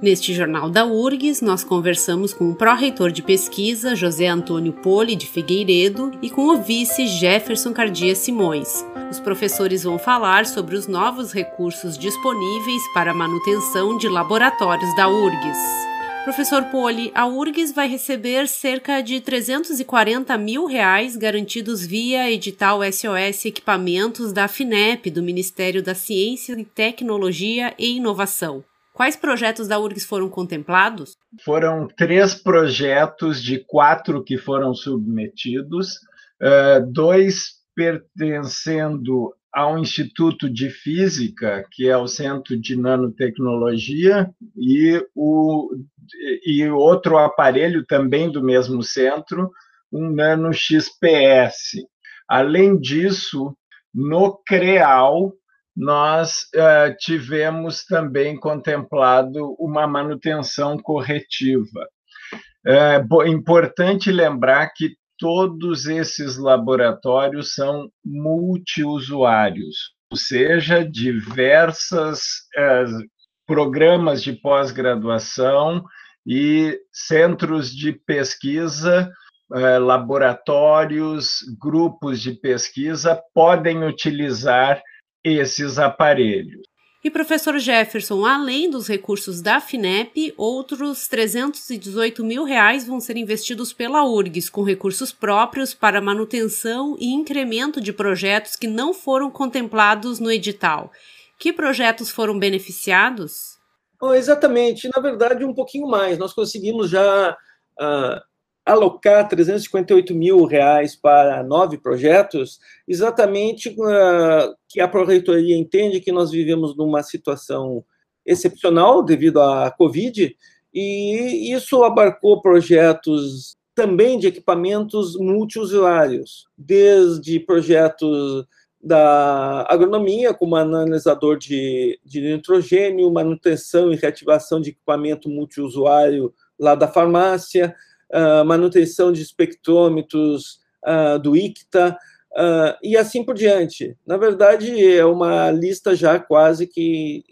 Neste jornal da URGS, nós conversamos com o pró-reitor de pesquisa, José Antônio Poli de Figueiredo, e com o vice Jefferson Cardia Simões. Os professores vão falar sobre os novos recursos disponíveis para a manutenção de laboratórios da URGS. Professor Poli, a URGS vai receber cerca de 340 mil reais garantidos via edital SOS Equipamentos da FINEP, do Ministério da Ciência, Tecnologia e Inovação. Quais projetos da URGS foram contemplados? Foram três projetos de quatro que foram submetidos, uh, dois pertencendo ao Instituto de Física, que é o Centro de Nanotecnologia, e, o, e outro aparelho também do mesmo centro, um Nano XPS. Além disso, no CREAL, nós uh, tivemos também contemplado uma manutenção corretiva. É importante lembrar que todos esses laboratórios são multiusuários, ou seja, diversas uh, programas de pós-graduação e centros de pesquisa, uh, laboratórios, grupos de pesquisa podem utilizar esses aparelhos. E professor Jefferson, além dos recursos da FINEP, outros 318 mil reais vão ser investidos pela URGS, com recursos próprios para manutenção e incremento de projetos que não foram contemplados no edital. Que projetos foram beneficiados? Oh, exatamente, na verdade, um pouquinho mais. Nós conseguimos já uh, alocar 358 mil reais para nove projetos, exatamente uh, que a Proreitoria entende que nós vivemos numa situação excepcional devido à Covid, e isso abarcou projetos também de equipamentos multiusuários, desde projetos da agronomia, como analisador de, de nitrogênio, manutenção e reativação de equipamento multiusuário lá da farmácia, uh, manutenção de espectrômetros uh, do ICTA, uh, e assim por diante. Na verdade, é uma lista já quase que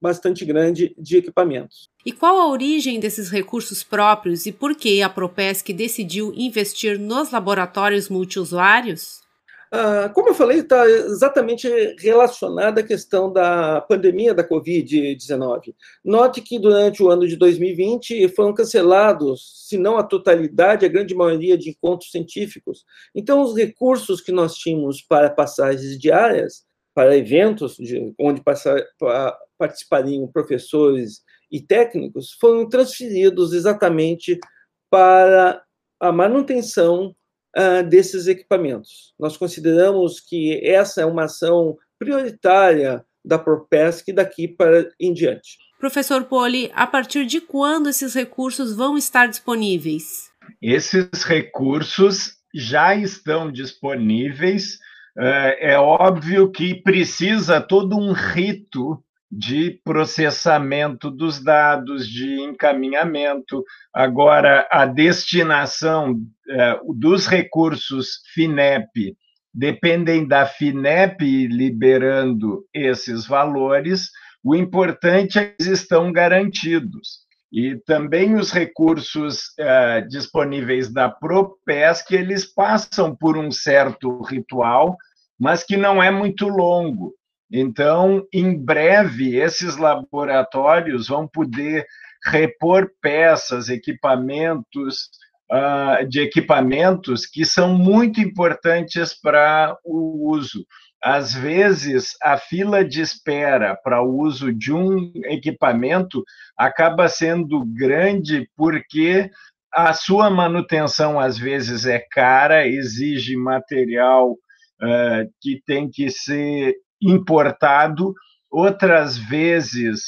bastante grande de equipamentos. E qual a origem desses recursos próprios e por que a Propesc decidiu investir nos laboratórios multiusuários? Ah, como eu falei, está exatamente relacionada à questão da pandemia da Covid-19. Note que durante o ano de 2020 foram cancelados, se não a totalidade, a grande maioria de encontros científicos. Então, os recursos que nós tínhamos para passagens diárias, para eventos de, onde passar, participariam professores e técnicos, foram transferidos exatamente para a manutenção uh, desses equipamentos. Nós consideramos que essa é uma ação prioritária da Propesc daqui para em diante. Professor Poli, a partir de quando esses recursos vão estar disponíveis? Esses recursos já estão disponíveis. É óbvio que precisa todo um rito de processamento dos dados, de encaminhamento. Agora, a destinação é, dos recursos FINEP dependem da FINEP liberando esses valores. O importante é que eles estão garantidos. E também os recursos é, disponíveis da Propesc, eles passam por um certo ritual, mas que não é muito longo. Então, em breve, esses laboratórios vão poder repor peças, equipamentos, uh, de equipamentos que são muito importantes para o uso. Às vezes, a fila de espera para o uso de um equipamento acaba sendo grande porque a sua manutenção, às vezes, é cara, exige material uh, que tem que ser importado, outras vezes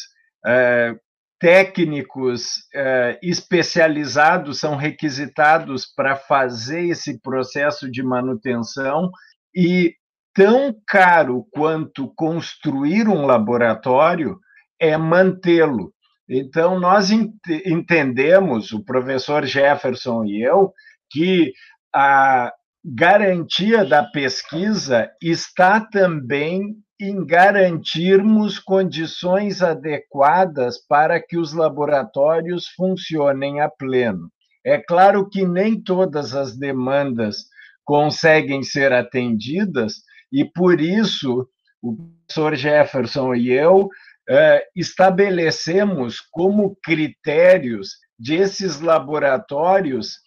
é, técnicos é, especializados são requisitados para fazer esse processo de manutenção e tão caro quanto construir um laboratório é mantê-lo. Então, nós ent entendemos, o professor Jefferson e eu, que a garantia da pesquisa está também em garantirmos condições adequadas para que os laboratórios funcionem a pleno. É claro que nem todas as demandas conseguem ser atendidas, e por isso o professor Jefferson e eu eh, estabelecemos como critérios de esses laboratórios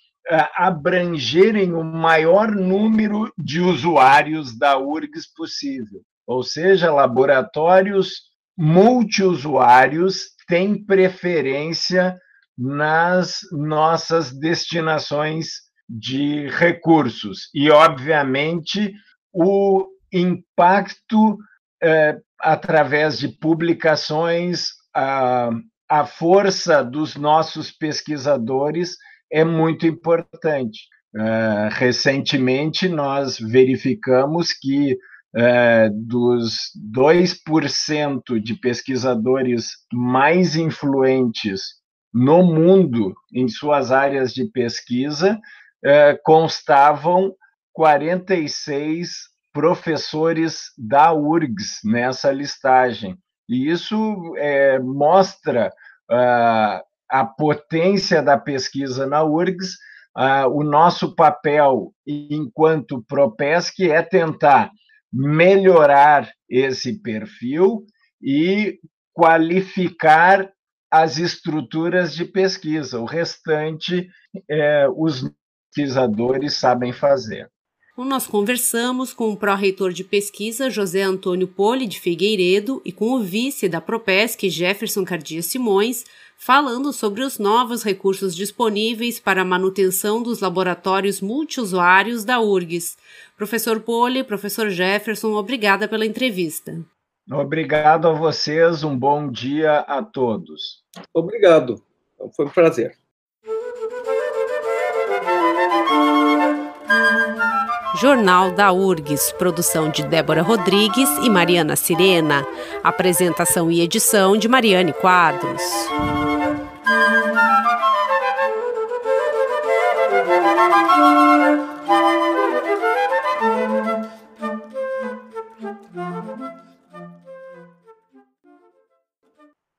abrangerem o maior número de usuários da URGS possível. Ou seja, laboratórios multiusuários têm preferência nas nossas destinações de recursos. E, obviamente, o impacto é, através de publicações, a, a força dos nossos pesquisadores é muito importante. Uh, recentemente, nós verificamos que uh, dos 2% de pesquisadores mais influentes no mundo em suas áreas de pesquisa, uh, constavam 46 professores da URGS nessa listagem. E isso é, mostra a potência da pesquisa na URGS. Uh, o nosso papel enquanto ProPesc é tentar melhorar esse perfil e qualificar as estruturas de pesquisa. O restante, é, os pesquisadores sabem fazer. Nós conversamos com o pró-reitor de pesquisa José Antônio Poli de Figueiredo e com o vice da Propesc Jefferson Cardia Simões, falando sobre os novos recursos disponíveis para a manutenção dos laboratórios multiusuários da URGS. Professor Poli, professor Jefferson, obrigada pela entrevista. Obrigado a vocês, um bom dia a todos. Obrigado, foi um prazer. Jornal da URGS, produção de Débora Rodrigues e Mariana Sirena. Apresentação e edição de Mariane Quadros.